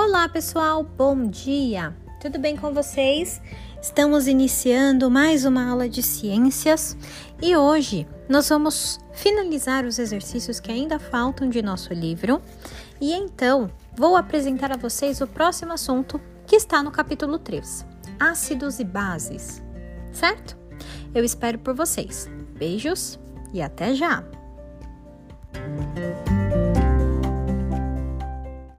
Olá, pessoal, bom dia! Tudo bem com vocês? Estamos iniciando mais uma aula de ciências e hoje nós vamos finalizar os exercícios que ainda faltam de nosso livro e então vou apresentar a vocês o próximo assunto que está no capítulo 3: ácidos e bases, certo? Eu espero por vocês. Beijos e até já!